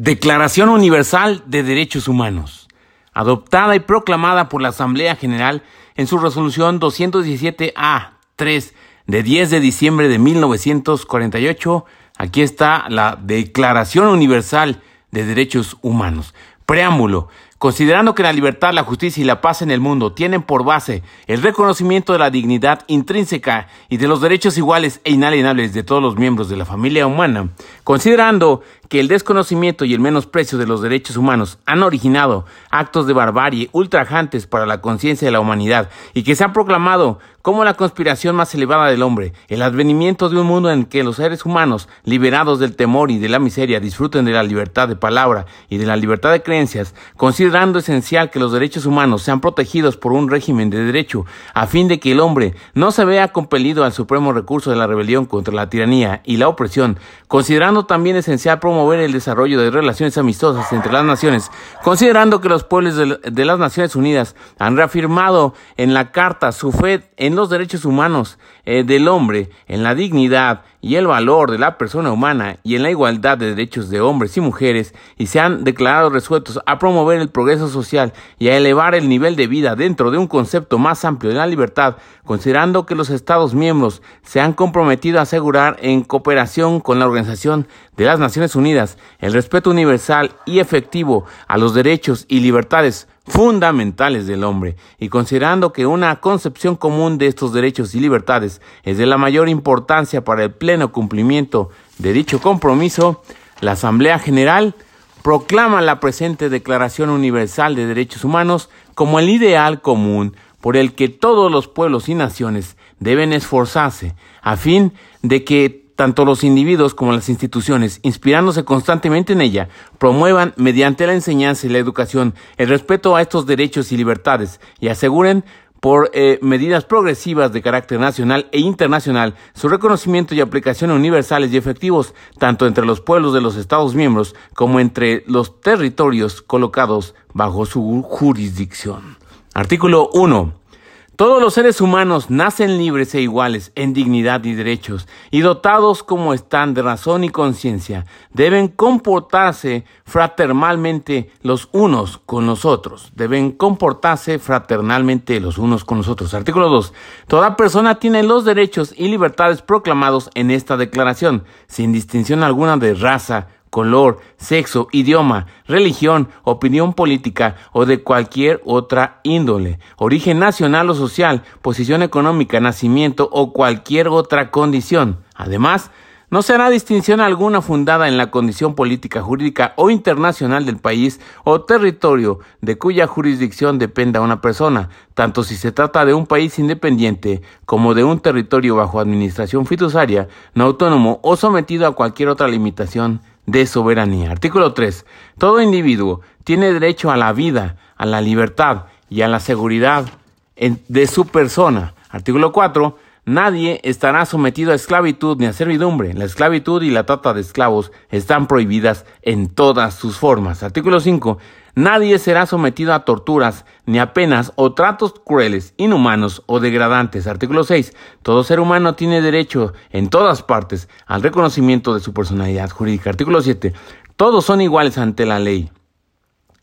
Declaración Universal de Derechos Humanos, adoptada y proclamada por la Asamblea General en su resolución 217A3 de 10 de diciembre de 1948. Aquí está la Declaración Universal de Derechos Humanos. Preámbulo. Considerando que la libertad, la justicia y la paz en el mundo tienen por base el reconocimiento de la dignidad intrínseca y de los derechos iguales e inalienables de todos los miembros de la familia humana, considerando que el desconocimiento y el menosprecio de los derechos humanos han originado actos de barbarie ultrajantes para la conciencia de la humanidad y que se han proclamado como la conspiración más elevada del hombre, el advenimiento de un mundo en que los seres humanos, liberados del temor y de la miseria, disfruten de la libertad de palabra y de la libertad de creencias, considerando esencial que los derechos humanos sean protegidos por un régimen de derecho, a fin de que el hombre no se vea compelido al supremo recurso de la rebelión contra la tiranía y la opresión, considerando también esencial promover promover el desarrollo de relaciones amistosas entre las naciones, considerando que los pueblos de, las Naciones Unidas han reafirmado en la Carta su fe en los derechos humanos eh, del hombre, en la dignidad y el valor de la persona humana y en la igualdad de derechos de hombres y mujeres y se han declarado resueltos a promover el progreso social y a elevar el nivel de vida dentro de un concepto más amplio de la libertad, considerando que los Estados miembros se han comprometido a asegurar en cooperación con la Organización de las Naciones Unidas el respeto universal y efectivo a los derechos y libertades fundamentales del hombre, y considerando que una concepción común de estos derechos y libertades es de la mayor importancia para el pleno cumplimiento de dicho compromiso, la Asamblea General proclama la presente Declaración Universal de Derechos Humanos como el ideal común por el que todos los pueblos y naciones deben esforzarse a fin de que tanto los individuos como las instituciones, inspirándose constantemente en ella, promuevan mediante la enseñanza y la educación el respeto a estos derechos y libertades y aseguren por eh, medidas progresivas de carácter nacional e internacional su reconocimiento y aplicación universales y efectivos tanto entre los pueblos de los Estados miembros como entre los territorios colocados bajo su jurisdicción. Artículo 1. Todos los seres humanos nacen libres e iguales en dignidad y derechos, y dotados como están de razón y conciencia, deben comportarse fraternalmente los unos con los otros. Deben comportarse fraternalmente los unos con los otros. Artículo 2. Toda persona tiene los derechos y libertades proclamados en esta declaración, sin distinción alguna de raza, color, sexo, idioma, religión, opinión política o de cualquier otra índole, origen nacional o social, posición económica, nacimiento o cualquier otra condición. Además, no se hará distinción alguna fundada en la condición política, jurídica o internacional del país o territorio de cuya jurisdicción dependa una persona, tanto si se trata de un país independiente como de un territorio bajo administración fiduciaria, no autónomo o sometido a cualquier otra limitación de soberanía. Artículo 3. Todo individuo tiene derecho a la vida, a la libertad y a la seguridad de su persona. Artículo 4. Nadie estará sometido a esclavitud ni a servidumbre. La esclavitud y la trata de esclavos están prohibidas en todas sus formas. Artículo 5. Nadie será sometido a torturas, ni a penas o tratos crueles, inhumanos o degradantes. Artículo 6. Todo ser humano tiene derecho en todas partes al reconocimiento de su personalidad jurídica. Artículo 7. Todos son iguales ante la ley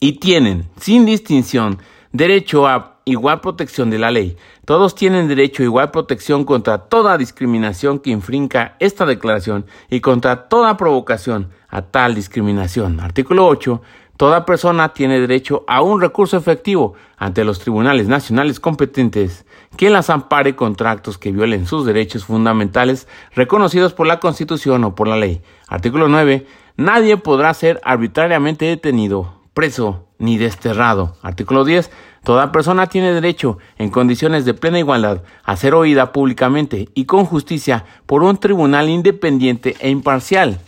y tienen, sin distinción, derecho a igual protección de la ley. Todos tienen derecho a igual protección contra toda discriminación que infrinca esta declaración y contra toda provocación a tal discriminación. Artículo 8. Toda persona tiene derecho a un recurso efectivo ante los tribunales nacionales competentes que las ampare contra actos que violen sus derechos fundamentales reconocidos por la Constitución o por la ley. Artículo 9. Nadie podrá ser arbitrariamente detenido, preso ni desterrado. Artículo 10. Toda persona tiene derecho, en condiciones de plena igualdad, a ser oída públicamente y con justicia por un tribunal independiente e imparcial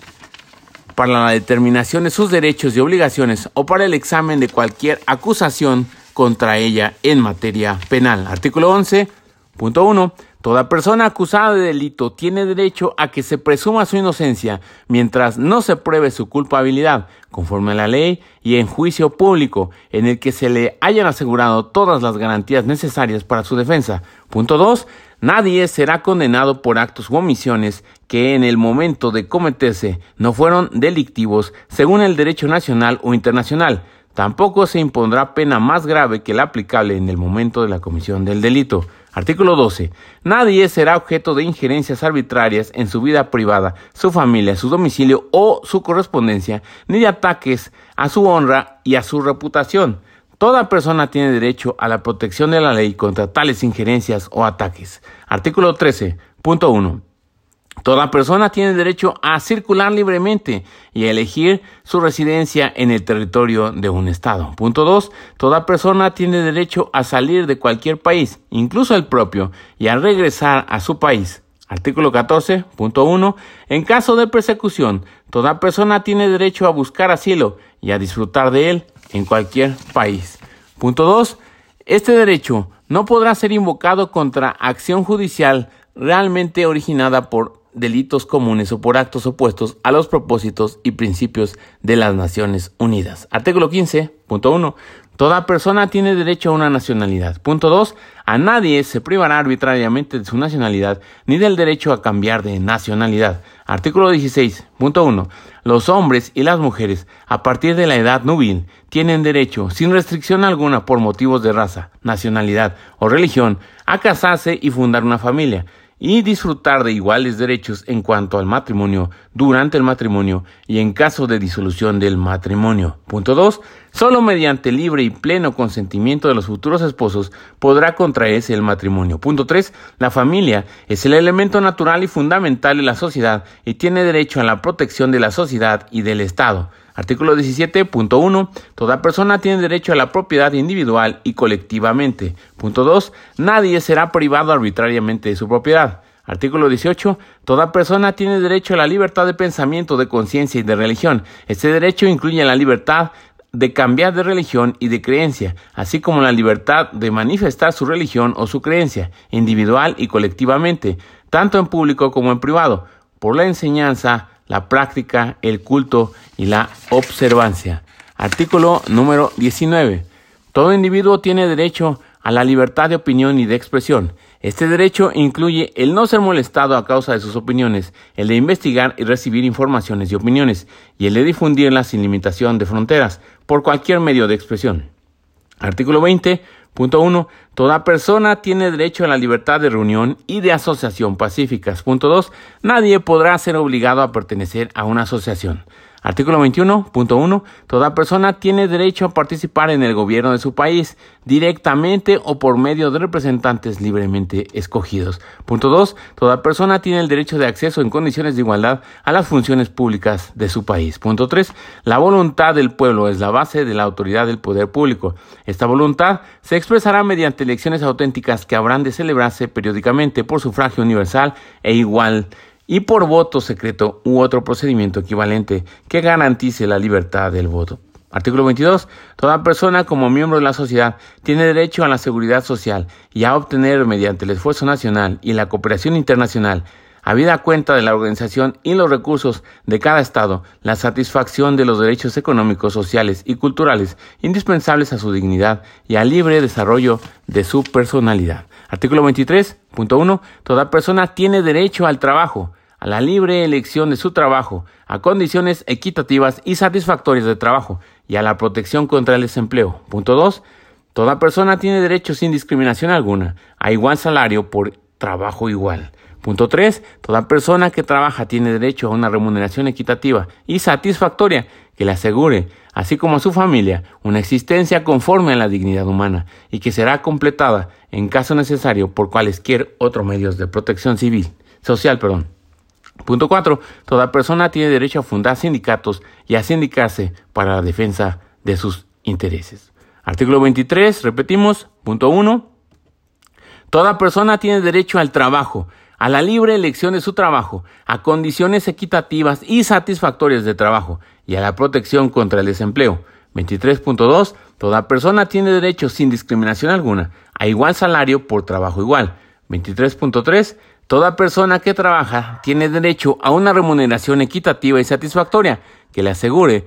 para la determinación de sus derechos y obligaciones o para el examen de cualquier acusación contra ella en materia penal. Artículo 11.1. Toda persona acusada de delito tiene derecho a que se presuma su inocencia mientras no se pruebe su culpabilidad, conforme a la ley y en juicio público, en el que se le hayan asegurado todas las garantías necesarias para su defensa. Punto 2. Nadie será condenado por actos u omisiones que en el momento de cometerse no fueron delictivos según el derecho nacional o internacional. Tampoco se impondrá pena más grave que la aplicable en el momento de la comisión del delito. Artículo 12. Nadie será objeto de injerencias arbitrarias en su vida privada, su familia, su domicilio o su correspondencia, ni de ataques a su honra y a su reputación. Toda persona tiene derecho a la protección de la ley contra tales injerencias o ataques. Artículo 13.1. Toda persona tiene derecho a circular libremente y a elegir su residencia en el territorio de un Estado. Punto 2. Toda persona tiene derecho a salir de cualquier país, incluso el propio, y a regresar a su país. Artículo 14.1. En caso de persecución, toda persona tiene derecho a buscar asilo y a disfrutar de él en cualquier país. Punto 2. Este derecho no podrá ser invocado contra acción judicial realmente originada por delitos comunes o por actos opuestos a los propósitos y principios de las Naciones Unidas. Artículo 15.1. Toda persona tiene derecho a una nacionalidad. Punto 2. A nadie se privará arbitrariamente de su nacionalidad ni del derecho a cambiar de nacionalidad. Artículo 16.1. Los hombres y las mujeres a partir de la edad nubil tienen derecho, sin restricción alguna por motivos de raza, nacionalidad o religión, a casarse y fundar una familia y disfrutar de iguales derechos en cuanto al matrimonio, durante el matrimonio y en caso de disolución del matrimonio. Punto 2. Solo mediante libre y pleno consentimiento de los futuros esposos podrá contraerse el matrimonio. Punto 3. La familia es el elemento natural y fundamental de la sociedad y tiene derecho a la protección de la sociedad y del Estado. Artículo 17.1. Toda persona tiene derecho a la propiedad individual y colectivamente. Punto 2. Nadie será privado arbitrariamente de su propiedad. Artículo 18. Toda persona tiene derecho a la libertad de pensamiento, de conciencia y de religión. Este derecho incluye la libertad de cambiar de religión y de creencia, así como la libertad de manifestar su religión o su creencia, individual y colectivamente, tanto en público como en privado, por la enseñanza, la práctica, el culto y la observancia. Artículo número 19. Todo individuo tiene derecho a la libertad de opinión y de expresión. Este derecho incluye el no ser molestado a causa de sus opiniones, el de investigar y recibir informaciones y opiniones, y el de difundirlas sin limitación de fronteras, por cualquier medio de expresión. Artículo 20. Punto 1. Toda persona tiene derecho a la libertad de reunión y de asociación pacíficas. Punto 2. Nadie podrá ser obligado a pertenecer a una asociación. Artículo 21.1. Toda persona tiene derecho a participar en el gobierno de su país, directamente o por medio de representantes libremente escogidos. Punto 2. Toda persona tiene el derecho de acceso en condiciones de igualdad a las funciones públicas de su país. Punto 3. La voluntad del pueblo es la base de la autoridad del poder público. Esta voluntad se expresará mediante elecciones auténticas que habrán de celebrarse periódicamente por sufragio universal e igual y por voto secreto u otro procedimiento equivalente que garantice la libertad del voto. Artículo 22. Toda persona como miembro de la sociedad tiene derecho a la seguridad social y a obtener mediante el esfuerzo nacional y la cooperación internacional, habida cuenta de la organización y los recursos de cada Estado, la satisfacción de los derechos económicos, sociales y culturales indispensables a su dignidad y al libre desarrollo de su personalidad. Artículo 23.1. Toda persona tiene derecho al trabajo, a la libre elección de su trabajo, a condiciones equitativas y satisfactorias de trabajo y a la protección contra el desempleo. Punto 2. Toda persona tiene derecho sin discriminación alguna a igual salario por trabajo igual. Punto 3. Toda persona que trabaja tiene derecho a una remuneración equitativa y satisfactoria que le asegure, así como a su familia, una existencia conforme a la dignidad humana y que será completada, en caso necesario, por cualesquier otros medios de protección civil, social, perdón. Punto 4. Toda persona tiene derecho a fundar sindicatos y a sindicarse para la defensa de sus intereses. Artículo 23, repetimos. Punto 1. Toda persona tiene derecho al trabajo, a la libre elección de su trabajo, a condiciones equitativas y satisfactorias de trabajo y a la protección contra el desempleo. 23.2. Toda persona tiene derecho sin discriminación alguna a igual salario por trabajo igual. 23.3. Toda persona que trabaja tiene derecho a una remuneración equitativa y satisfactoria que le asegure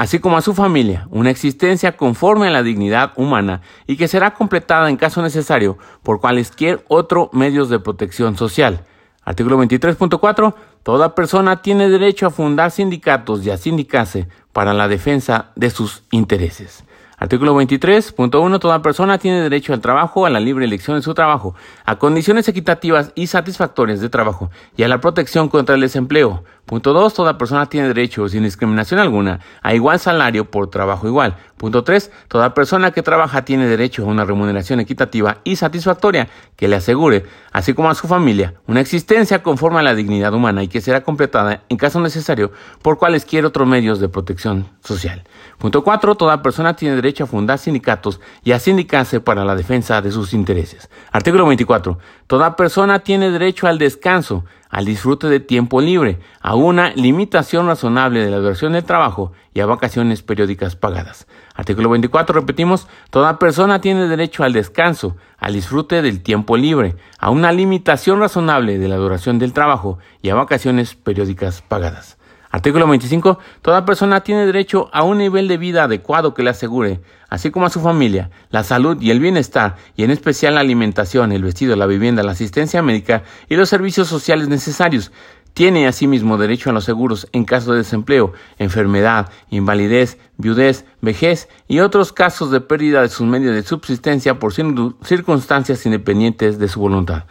así como a su familia, una existencia conforme a la dignidad humana y que será completada en caso necesario por cualquier otro medios de protección social. Artículo 23.4. Toda persona tiene derecho a fundar sindicatos y a sindicarse para la defensa de sus intereses. Artículo 23.1. Toda persona tiene derecho al trabajo, a la libre elección de su trabajo, a condiciones equitativas y satisfactorias de trabajo y a la protección contra el desempleo. Punto 2. Toda persona tiene derecho, sin discriminación alguna, a igual salario por trabajo igual. Punto 3. Toda persona que trabaja tiene derecho a una remuneración equitativa y satisfactoria que le asegure, así como a su familia, una existencia conforme a la dignidad humana y que será completada, en caso necesario, por cualesquier otros medios de protección social. Punto 4. Toda persona tiene derecho a fundar sindicatos y a sindicarse para la defensa de sus intereses. Artículo 24. Toda persona tiene derecho al descanso, al disfrute de tiempo libre, a una limitación razonable de la duración del trabajo y a vacaciones periódicas pagadas. Artículo 24, repetimos, toda persona tiene derecho al descanso, al disfrute del tiempo libre, a una limitación razonable de la duración del trabajo y a vacaciones periódicas pagadas. Artículo 25. Toda persona tiene derecho a un nivel de vida adecuado que le asegure, así como a su familia, la salud y el bienestar, y en especial la alimentación, el vestido, la vivienda, la asistencia médica y los servicios sociales necesarios. Tiene asimismo derecho a los seguros en caso de desempleo, enfermedad, invalidez, viudez, vejez y otros casos de pérdida de sus medios de subsistencia por circunstancias independientes de su voluntad.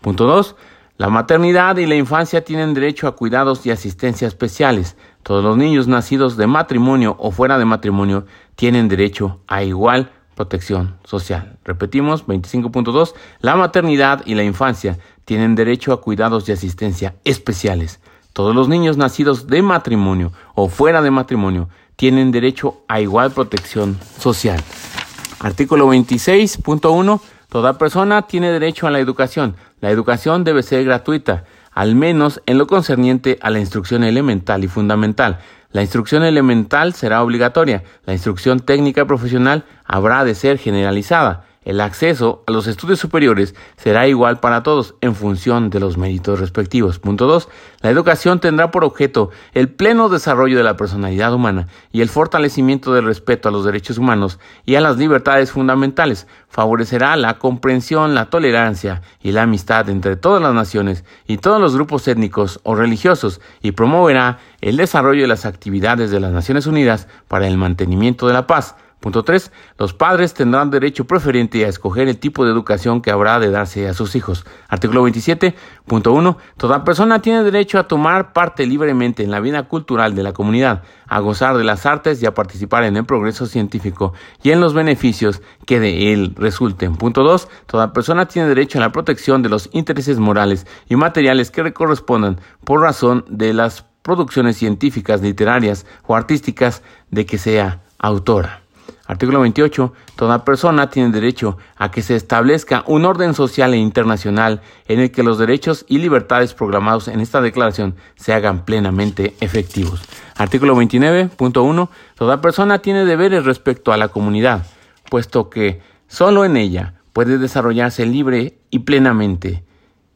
Punto 2. La maternidad y la infancia tienen derecho a cuidados y asistencia especiales. Todos los niños nacidos de matrimonio o fuera de matrimonio tienen derecho a igual protección social. Repetimos, 25.2. La maternidad y la infancia tienen derecho a cuidados y asistencia especiales. Todos los niños nacidos de matrimonio o fuera de matrimonio tienen derecho a igual protección social. Artículo 26.1. Toda persona tiene derecho a la educación. La educación debe ser gratuita, al menos en lo concerniente a la instrucción elemental y fundamental. La instrucción elemental será obligatoria. La instrucción técnica profesional habrá de ser generalizada. El acceso a los estudios superiores será igual para todos en función de los méritos respectivos. Punto 2. La educación tendrá por objeto el pleno desarrollo de la personalidad humana y el fortalecimiento del respeto a los derechos humanos y a las libertades fundamentales. Favorecerá la comprensión, la tolerancia y la amistad entre todas las naciones y todos los grupos étnicos o religiosos y promoverá el desarrollo de las actividades de las Naciones Unidas para el mantenimiento de la paz Punto 3. Los padres tendrán derecho preferente a escoger el tipo de educación que habrá de darse a sus hijos. Artículo 27. Punto 1. Toda persona tiene derecho a tomar parte libremente en la vida cultural de la comunidad, a gozar de las artes y a participar en el progreso científico y en los beneficios que de él resulten. Punto 2. Toda persona tiene derecho a la protección de los intereses morales y materiales que le correspondan por razón de las producciones científicas, literarias o artísticas de que sea autora. Artículo 28. Toda persona tiene derecho a que se establezca un orden social e internacional en el que los derechos y libertades programados en esta declaración se hagan plenamente efectivos. Artículo 29.1. Toda persona tiene deberes respecto a la comunidad, puesto que sólo en ella puede desarrollarse libre y plenamente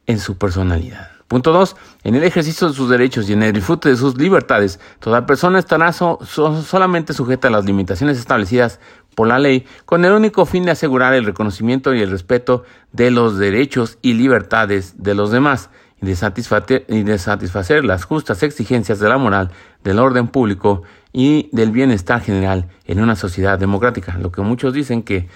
en su personalidad. Punto 2. En el ejercicio de sus derechos y en el disfrute de sus libertades, toda persona estará solamente sujeta a las limitaciones establecidas por la ley con el único fin de asegurar el reconocimiento y el respeto de los derechos y libertades de los demás y de, satisfacer, y de satisfacer las justas exigencias de la moral, del orden público y del bienestar general en una sociedad democrática. Lo que muchos dicen que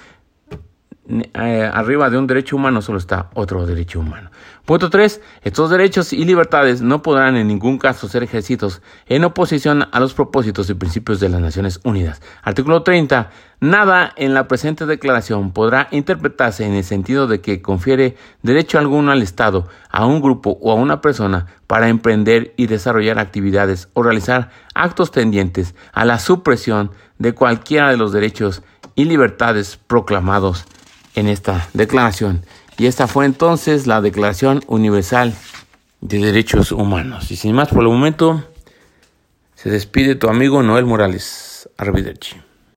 eh, arriba de un derecho humano solo está otro derecho humano. Punto 3. Estos derechos y libertades no podrán en ningún caso ser ejercitos en oposición a los propósitos y principios de las Naciones Unidas. Artículo 30. Nada en la presente declaración podrá interpretarse en el sentido de que confiere derecho alguno al Estado, a un grupo o a una persona para emprender y desarrollar actividades o realizar actos tendientes a la supresión de cualquiera de los derechos y libertades proclamados en esta declaración. Y esta fue entonces la Declaración Universal de Derechos Humanos. Y sin más por el momento, se despide tu amigo Noel Morales. Arrivederci.